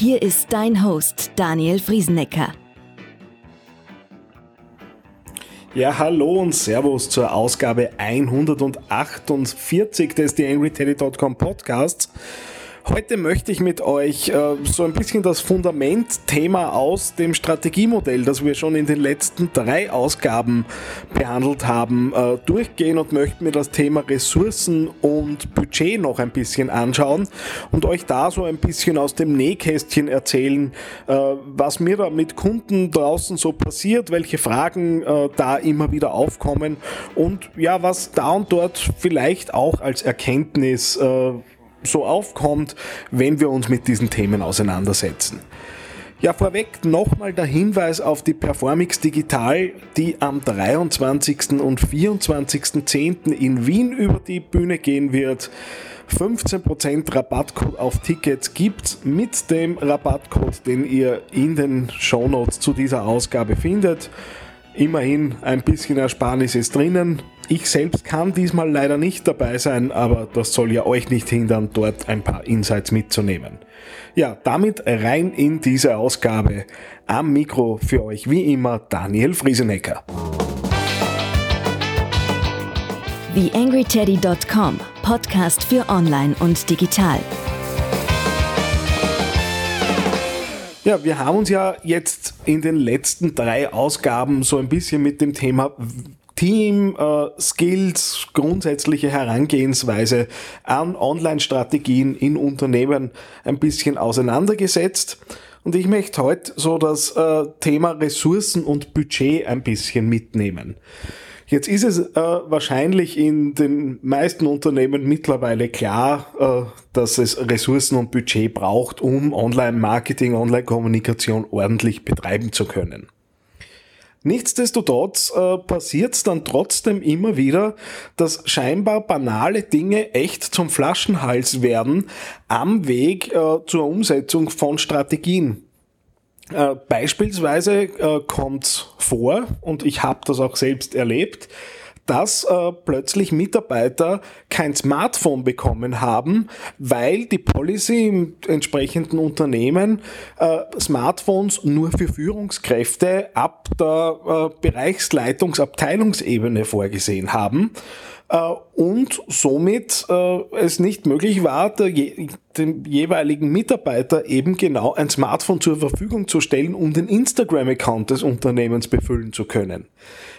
Hier ist dein Host Daniel Friesenecker. Ja, hallo und Servus zur Ausgabe 148 des TheAngryTeddy.com Podcasts. Heute möchte ich mit euch äh, so ein bisschen das Fundamentthema aus dem Strategiemodell, das wir schon in den letzten drei Ausgaben behandelt haben, äh, durchgehen und möchte mir das Thema Ressourcen und Budget noch ein bisschen anschauen und euch da so ein bisschen aus dem Nähkästchen erzählen, äh, was mir da mit Kunden draußen so passiert, welche Fragen äh, da immer wieder aufkommen und ja, was da und dort vielleicht auch als Erkenntnis äh, so aufkommt, wenn wir uns mit diesen Themen auseinandersetzen. Ja, vorweg nochmal der Hinweis auf die Performix Digital, die am 23. und 24.10. in Wien über die Bühne gehen wird. 15% Rabattcode auf Tickets gibt mit dem Rabattcode, den ihr in den Shownotes zu dieser Ausgabe findet. Immerhin ein bisschen Ersparnis ist drinnen. Ich selbst kann diesmal leider nicht dabei sein, aber das soll ja euch nicht hindern, dort ein paar Insights mitzunehmen. Ja, damit rein in diese Ausgabe. Am Mikro für euch wie immer Daniel Friesenecker. TheAngryTeddy.com Podcast für Online und Digital. Ja, wir haben uns ja jetzt in den letzten drei Ausgaben so ein bisschen mit dem Thema Team, äh, Skills, grundsätzliche Herangehensweise an Online-Strategien in Unternehmen ein bisschen auseinandergesetzt. Und ich möchte heute so das äh, Thema Ressourcen und Budget ein bisschen mitnehmen. Jetzt ist es äh, wahrscheinlich in den meisten Unternehmen mittlerweile klar, äh, dass es Ressourcen und Budget braucht, um Online-Marketing, Online-Kommunikation ordentlich betreiben zu können. Nichtsdestotrotz äh, passiert es dann trotzdem immer wieder, dass scheinbar banale Dinge echt zum Flaschenhals werden am Weg äh, zur Umsetzung von Strategien. Äh, beispielsweise äh, kommt vor, und ich habe das auch selbst erlebt, dass äh, plötzlich Mitarbeiter kein Smartphone bekommen haben, weil die Policy im entsprechenden Unternehmen äh, Smartphones nur für Führungskräfte ab der äh, Bereichsleitungsabteilungsebene vorgesehen haben und somit äh, es nicht möglich war, dem jeweiligen Mitarbeiter eben genau ein Smartphone zur Verfügung zu stellen, um den Instagram-Account des Unternehmens befüllen zu können.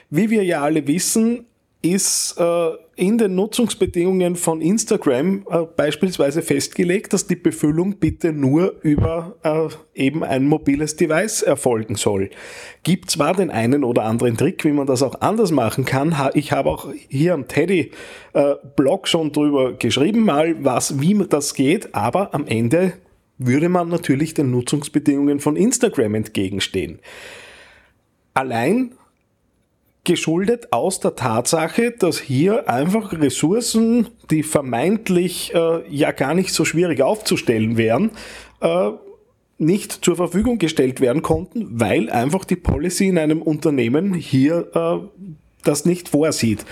Wie wir ja alle wissen, ist äh, in den Nutzungsbedingungen von Instagram äh, beispielsweise festgelegt, dass die Befüllung bitte nur über äh, eben ein mobiles Device erfolgen soll. Gibt zwar den einen oder anderen Trick, wie man das auch anders machen kann. Ich habe auch hier am Teddy äh, Blog schon drüber geschrieben, mal was, wie das geht, aber am Ende würde man natürlich den Nutzungsbedingungen von Instagram entgegenstehen. Allein geschuldet aus der Tatsache, dass hier einfach Ressourcen, die vermeintlich äh, ja gar nicht so schwierig aufzustellen wären, äh, nicht zur Verfügung gestellt werden konnten, weil einfach die Policy in einem Unternehmen hier äh, das nicht vorsieht.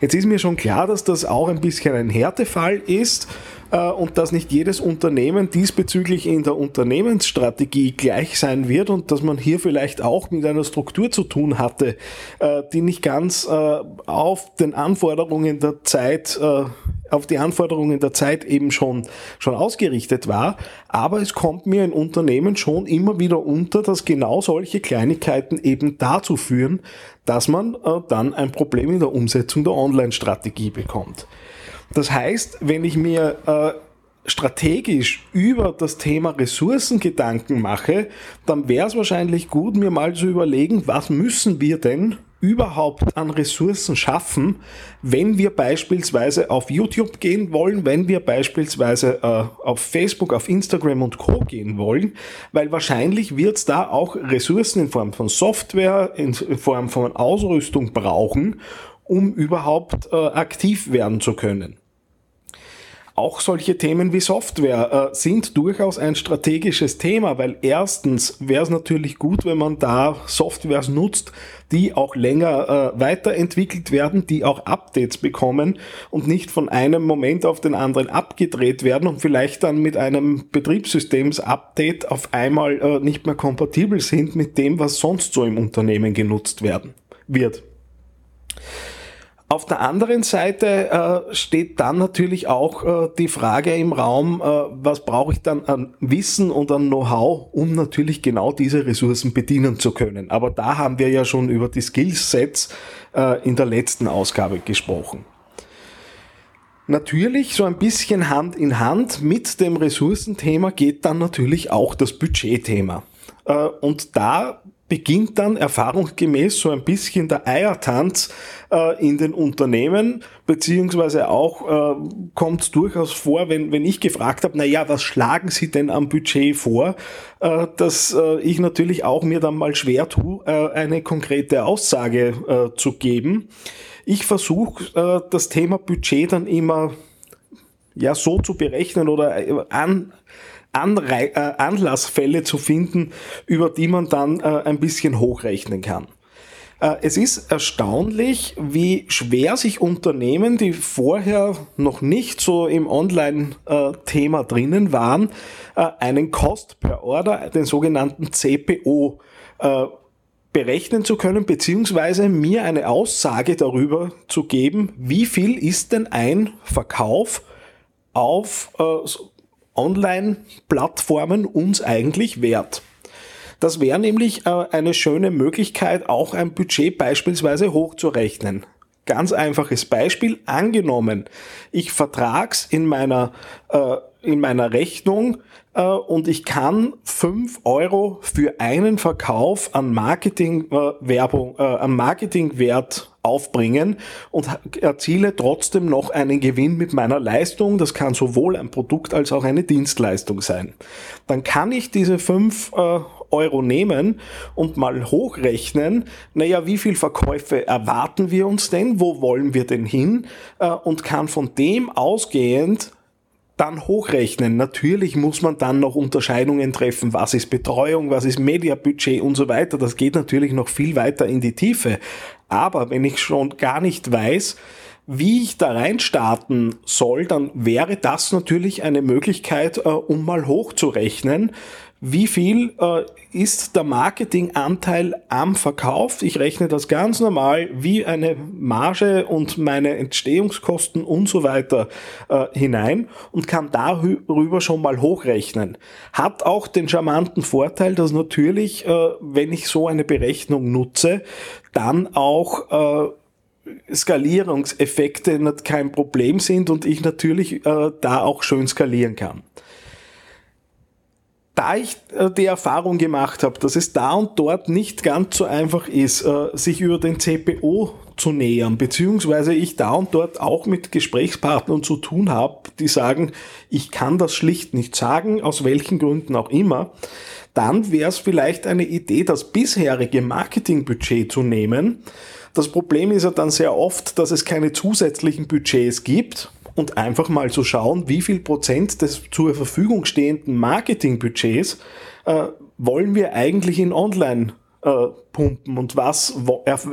Jetzt ist mir schon klar, dass das auch ein bisschen ein Härtefall ist äh, und dass nicht jedes Unternehmen diesbezüglich in der Unternehmensstrategie gleich sein wird und dass man hier vielleicht auch mit einer Struktur zu tun hatte, äh, die nicht ganz äh, auf den Anforderungen der Zeit auf die Anforderungen der Zeit eben schon, schon ausgerichtet war. Aber es kommt mir in Unternehmen schon immer wieder unter, dass genau solche Kleinigkeiten eben dazu führen, dass man äh, dann ein Problem in der Umsetzung der Online-Strategie bekommt. Das heißt, wenn ich mir äh, strategisch über das Thema Ressourcen Gedanken mache, dann wäre es wahrscheinlich gut, mir mal zu überlegen, was müssen wir denn überhaupt an Ressourcen schaffen, wenn wir beispielsweise auf YouTube gehen wollen, wenn wir beispielsweise äh, auf Facebook, auf Instagram und Co gehen wollen, weil wahrscheinlich wird es da auch Ressourcen in Form von Software, in Form von Ausrüstung brauchen, um überhaupt äh, aktiv werden zu können. Auch solche Themen wie Software äh, sind durchaus ein strategisches Thema, weil erstens wäre es natürlich gut, wenn man da Softwares nutzt, die auch länger äh, weiterentwickelt werden, die auch Updates bekommen und nicht von einem Moment auf den anderen abgedreht werden und vielleicht dann mit einem Betriebssystems-Update auf einmal äh, nicht mehr kompatibel sind mit dem, was sonst so im Unternehmen genutzt werden wird. Auf der anderen Seite äh, steht dann natürlich auch äh, die Frage im Raum, äh, was brauche ich dann an Wissen und an Know-how, um natürlich genau diese Ressourcen bedienen zu können. Aber da haben wir ja schon über die Skillsets äh, in der letzten Ausgabe gesprochen. Natürlich, so ein bisschen Hand in Hand mit dem Ressourcenthema geht dann natürlich auch das Budgetthema. Äh, und da beginnt dann erfahrungsgemäß so ein bisschen der Eiertanz äh, in den Unternehmen, beziehungsweise auch äh, kommt es durchaus vor, wenn, wenn ich gefragt habe, na ja, was schlagen Sie denn am Budget vor, äh, dass äh, ich natürlich auch mir dann mal schwer tue, äh, eine konkrete Aussage äh, zu geben. Ich versuche das Thema Budget dann immer ja so zu berechnen oder an Anrei äh, Anlassfälle zu finden, über die man dann äh, ein bisschen hochrechnen kann. Äh, es ist erstaunlich, wie schwer sich Unternehmen, die vorher noch nicht so im Online-Thema drinnen waren, äh, einen Cost per Order, den sogenannten CPO, äh, berechnen zu können, beziehungsweise mir eine Aussage darüber zu geben, wie viel ist denn ein Verkauf auf Online-Plattformen uns eigentlich wert? Das wäre nämlich äh, eine schöne Möglichkeit, auch ein Budget beispielsweise hochzurechnen. Ganz einfaches Beispiel. Angenommen, ich vertrags in meiner, äh, in meiner Rechnung äh, und ich kann fünf Euro für einen Verkauf an Marketingwerbung, äh, an Marketingwert aufbringen und erziele trotzdem noch einen Gewinn mit meiner Leistung. Das kann sowohl ein Produkt als auch eine Dienstleistung sein. Dann kann ich diese fünf äh, Euro nehmen und mal hochrechnen, naja, wie viel Verkäufe erwarten wir uns denn, wo wollen wir denn hin äh, und kann von dem ausgehend dann hochrechnen. Natürlich muss man dann noch Unterscheidungen treffen, was ist Betreuung, was ist Mediabudget und so weiter. Das geht natürlich noch viel weiter in die Tiefe. Aber wenn ich schon gar nicht weiß, wie ich da reinstarten soll, dann wäre das natürlich eine Möglichkeit, äh, um mal hochzurechnen, wie viel äh, ist der Marketinganteil am Verkauf? Ich rechne das ganz normal wie eine Marge und meine Entstehungskosten und so weiter äh, hinein und kann darüber schon mal hochrechnen. Hat auch den charmanten Vorteil, dass natürlich, äh, wenn ich so eine Berechnung nutze, dann auch äh, Skalierungseffekte kein Problem sind und ich natürlich äh, da auch schön skalieren kann da ich äh, die Erfahrung gemacht habe, dass es da und dort nicht ganz so einfach ist, äh, sich über den CPO zu nähern, beziehungsweise ich da und dort auch mit Gesprächspartnern zu tun habe, die sagen, ich kann das schlicht nicht sagen, aus welchen Gründen auch immer, dann wäre es vielleicht eine Idee, das bisherige Marketingbudget zu nehmen. Das Problem ist ja dann sehr oft, dass es keine zusätzlichen Budgets gibt und einfach mal zu schauen, wie viel Prozent des zur Verfügung stehenden Marketingbudgets äh, wollen wir eigentlich in Online äh, pumpen und was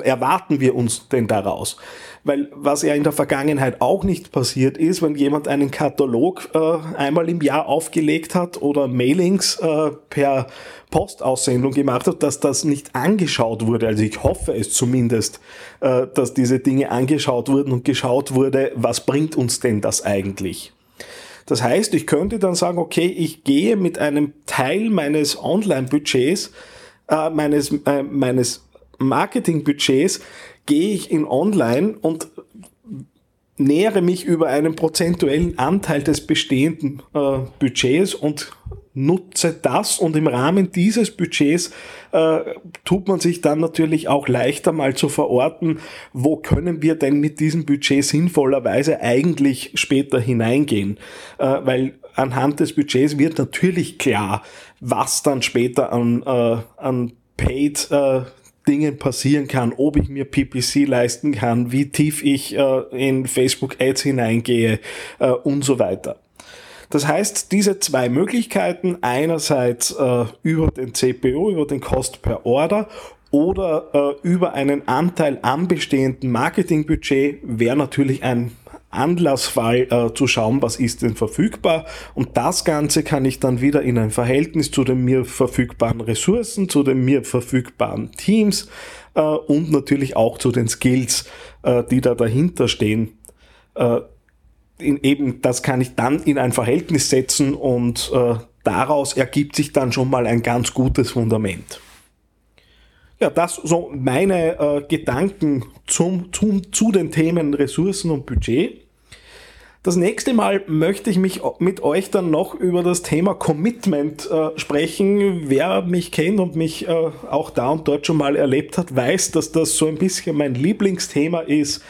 erwarten wir uns denn daraus? Weil was ja in der Vergangenheit auch nicht passiert ist, wenn jemand einen Katalog äh, einmal im Jahr aufgelegt hat oder Mailings äh, per Postaussendung gemacht hat, dass das nicht angeschaut wurde. Also ich hoffe es zumindest, dass diese Dinge angeschaut wurden und geschaut wurde, was bringt uns denn das eigentlich? Das heißt, ich könnte dann sagen, okay, ich gehe mit einem Teil meines Online-Budgets, äh, meines, äh, meines Marketing-Budgets, gehe ich in Online und nähere mich über einen prozentuellen Anteil des bestehenden äh, Budgets und nutze das. Und im Rahmen dieses Budgets äh, tut man sich dann natürlich auch leichter mal zu verorten, wo können wir denn mit diesem Budget sinnvollerweise eigentlich später hineingehen, äh, weil anhand des Budgets wird natürlich klar, was dann später an, äh, an Paid äh, Dingen passieren kann, ob ich mir PPC leisten kann, wie tief ich äh, in Facebook Ads hineingehe äh, und so weiter. Das heißt, diese zwei Möglichkeiten, einerseits äh, über den CPO, über den Cost per Order oder äh, über einen Anteil am bestehenden Marketingbudget, wäre natürlich ein Anlassfall äh, zu schauen, was ist denn verfügbar. Und das Ganze kann ich dann wieder in ein Verhältnis zu den mir verfügbaren Ressourcen, zu den mir verfügbaren Teams äh, und natürlich auch zu den Skills, äh, die da dahinter stehen, äh, eben, das kann ich dann in ein Verhältnis setzen und äh, daraus ergibt sich dann schon mal ein ganz gutes Fundament. Ja, das so meine äh, Gedanken zum, zum, zu den Themen Ressourcen und Budget. Das nächste Mal möchte ich mich mit euch dann noch über das Thema Commitment äh, sprechen. Wer mich kennt und mich äh, auch da und dort schon mal erlebt hat, weiß, dass das so ein bisschen mein Lieblingsthema ist.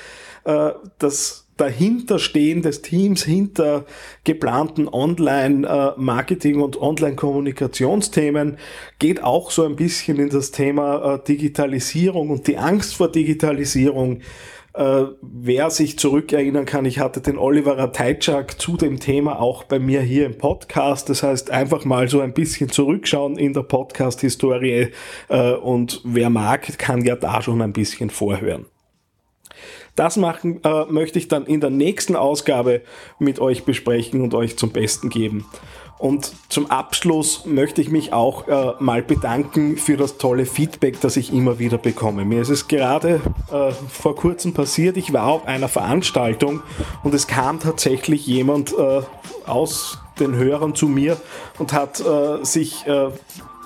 Äh, das Dahinterstehen des Teams hinter geplanten Online-Marketing- und Online-Kommunikationsthemen geht auch so ein bisschen in das Thema äh, Digitalisierung und die Angst vor Digitalisierung. Äh, wer sich zurückerinnern kann, ich hatte den Oliver Ratajczak zu dem Thema auch bei mir hier im Podcast. Das heißt, einfach mal so ein bisschen zurückschauen in der Podcast-Historie äh, und wer mag, kann ja da schon ein bisschen vorhören. Das machen äh, möchte ich dann in der nächsten Ausgabe mit euch besprechen und euch zum Besten geben. Und zum Abschluss möchte ich mich auch äh, mal bedanken für das tolle Feedback, das ich immer wieder bekomme. Mir ist es gerade äh, vor kurzem passiert, ich war auf einer Veranstaltung und es kam tatsächlich jemand äh, aus den Hörern zu mir und hat äh, sich äh,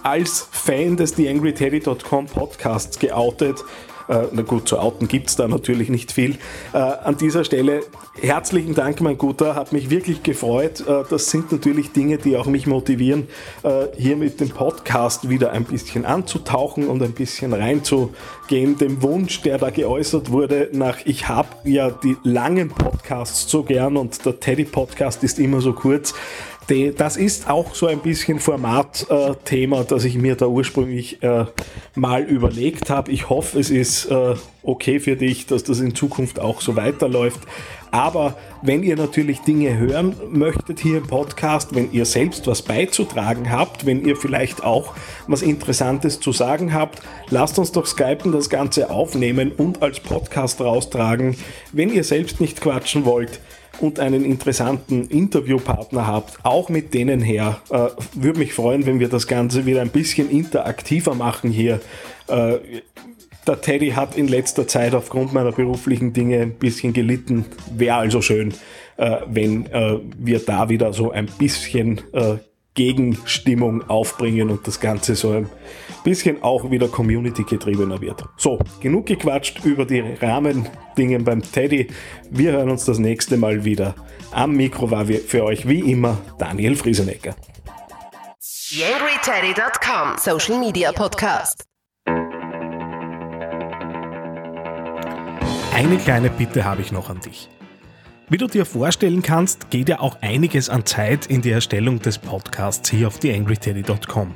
als Fan des TheAngryTeddy.com Podcasts geoutet na gut, zu outen gibt es da natürlich nicht viel. Äh, an dieser Stelle herzlichen Dank, mein Guter, hat mich wirklich gefreut. Äh, das sind natürlich Dinge, die auch mich motivieren, äh, hier mit dem Podcast wieder ein bisschen anzutauchen und ein bisschen reinzugehen. Dem Wunsch, der da geäußert wurde, nach ich habe ja die langen Podcasts so gern und der Teddy-Podcast ist immer so kurz. Das ist auch so ein bisschen Formatthema, das ich mir da ursprünglich äh, mal überlegt habe. Ich hoffe, es ist äh, okay für dich, dass das in Zukunft auch so weiterläuft. Aber wenn ihr natürlich Dinge hören möchtet hier im Podcast, wenn ihr selbst was beizutragen habt, wenn ihr vielleicht auch was Interessantes zu sagen habt, lasst uns doch Skypen das Ganze aufnehmen und als Podcast raustragen. Wenn ihr selbst nicht quatschen wollt, und einen interessanten Interviewpartner habt, auch mit denen her. Äh, Würde mich freuen, wenn wir das Ganze wieder ein bisschen interaktiver machen hier. Äh, der Teddy hat in letzter Zeit aufgrund meiner beruflichen Dinge ein bisschen gelitten. Wäre also schön, äh, wenn äh, wir da wieder so ein bisschen äh, Gegenstimmung aufbringen und das Ganze so ein bisschen auch wieder community-getriebener wird. So, genug gequatscht über die Rahmendinge beim Teddy. Wir hören uns das nächste Mal wieder. Am Mikro war für euch wie immer Daniel Friesenecker. YangryTeddy.com Social Media Podcast. Eine kleine Bitte habe ich noch an dich. Wie du dir vorstellen kannst, geht ja auch einiges an Zeit in die Erstellung des Podcasts hier auf theangryteddy.com.